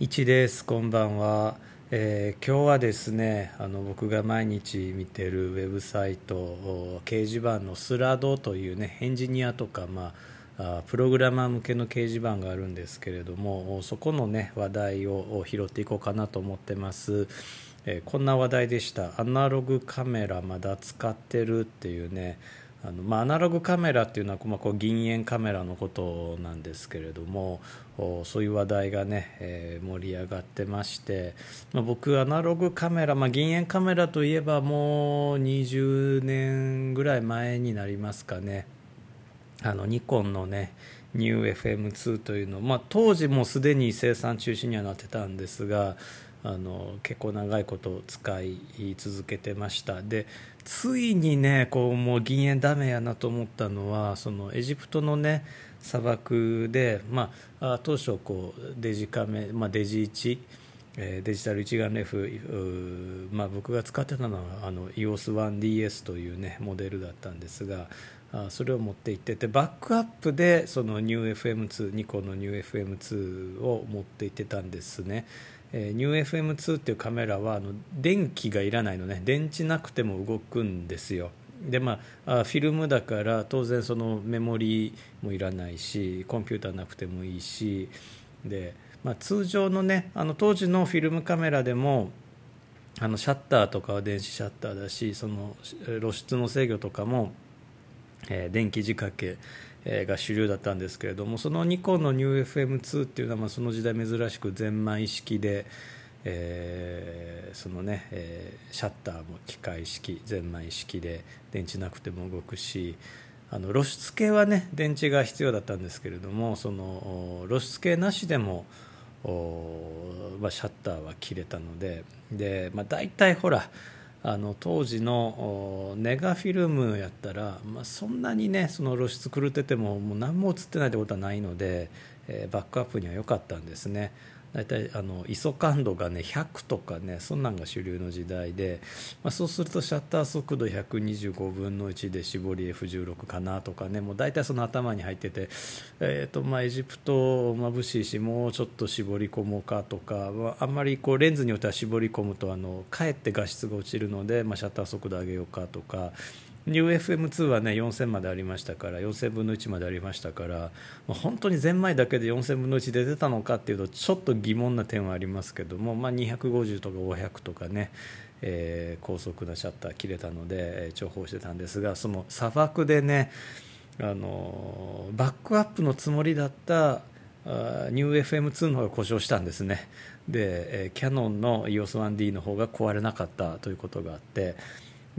一です。こんばんは、えー、今日はですねあの僕が毎日見てるウェブサイト掲示板のスラドというねエンジニアとか、まあ、プログラマー向けの掲示板があるんですけれどもそこのね話題を拾っていこうかなと思ってます、えー、こんな話題でした。アナログカメラまだ使ってるっていうねあのまあ、アナログカメラっていうのは、まあ、こう銀塩カメラのことなんですけれどもそういう話題がね、えー、盛り上がってまして、まあ、僕アナログカメラ、まあ、銀塩カメラといえばもう20年ぐらい前になりますかね。あのニコンのねニュー FM2 というの、まあ、当時もすでに生産中止にはなってたんですがあの結構長いこと使い続けてましたでついにねこうもう銀塩ダメやなと思ったのはそのエジプトのね砂漠で、まあ、当初こうデジカメ、まあ、デジ1デジタル一眼レフ、まあ、僕が使ってたのはあの EOS1DS という、ね、モデルだったんですがそれを持って行っててバックアップでそのニュー FM2 ニコのニュー FM2 を持って行ってたんですね。えー、ニュー FM2 っていうカメラはあの電気がいらないのね。電池なくても動くんですよ。でまあフィルムだから当然そのメモリーもいらないしコンピューターなくてもいいしで、まあ、通常のねあの当時のフィルムカメラでもあのシャッターとかは電子シャッターだしその露出の制御とかも、えー、電気仕掛けが主流だったんですけれどもそのニコンの NewFM2 っていうのはまあその時代珍しくゼンマイ式で、えー、そのね、えー、シャッターも機械式ゼンマイ式で電池なくても動くしあの露出系はね電池が必要だったんですけれどもその露出系なしでもまあ、シャッターは切れたのでで、まあ、大体ほらあの当時のネガフィルムやったら、まあ、そんなにねその露出狂っててももう何も映ってないってことはないので、えー、バックアップには良かったんですね。大体あの ISO 感度がね100とかねそんなんが主流の時代で、まあ、そうするとシャッター速度125分の1で絞り F16 かなとかねもう大体その頭に入ってて、えーとまあ、エジプト眩しいしもうちょっと絞り込もうかとか、まあ、あんまりこうレンズによっては絞り込むとあのかえって画質が落ちるので、まあ、シャッター速度上げようかとか。ニュー FM2 はね4000までありましたから4000分の1までありましたから本当にゼンマイだけで4000分の1で出たのかっていうとちょっと疑問な点はありますけども、まあ、250とか500とかね、えー、高速なシャッター切れたので、え、重宝してたんですがその砂漠でねあのバックアップのつもりだったニュー FM2 の方が故障したんですね。で、えー、キャノンの EOS1D の方が壊れなかったということがあって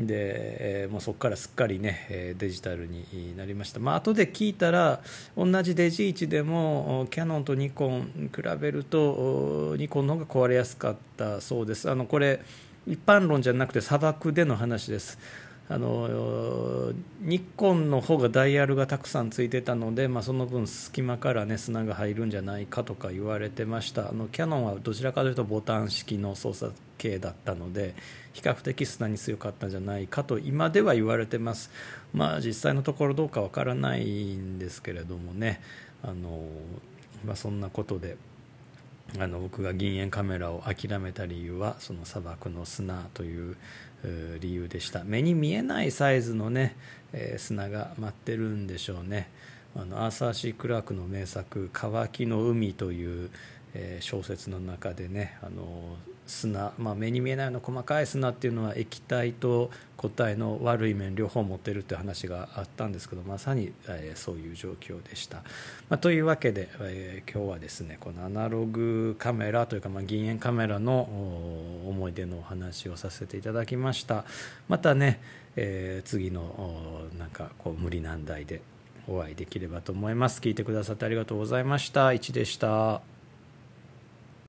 で、えー、もうそこからすっかりねデジタルになりました、まあ後で聞いたら同じデジ1でもキヤノンとニコン比べるとニコンの方が壊れやすかったそうです。あのこれ一般論じゃなくて砂漠での話です。あのニコンの方がダイヤルがたくさんついてたので、まあ、その分隙間から、ね、砂が入るんじゃないかとか言われてました。あのキヤノンはどちらかというとボタン式の操作系だったので比較的砂に強かったんじゃないかと今では言われてます。まあ実際のところどうかわからないんですけれどもね。あの、まあ、そんなことで。あの僕が銀塩カメラを諦めた理由はその砂漠の砂という理由でした。目に見えないサイズのね、えー、砂が舞ってるんでしょうね。あのアーサー・シー・クラークの名作「乾きの海」という、えー、小説の中でねあの砂、まあ、目に見えないような細かい砂っていうのは液体と固体の悪い面両方持ってるって話があったんですけどまさに、えー、そういう状況でした。まあ、というわけで、えー、今日はですねこのアナログカメラというか、まあ、銀塩カメラの思い出のお話をさせていただきました。またね、えー、次のなんかこう無理難題でお会いできればと思います。聞いてくださってありがとうございました。1でした。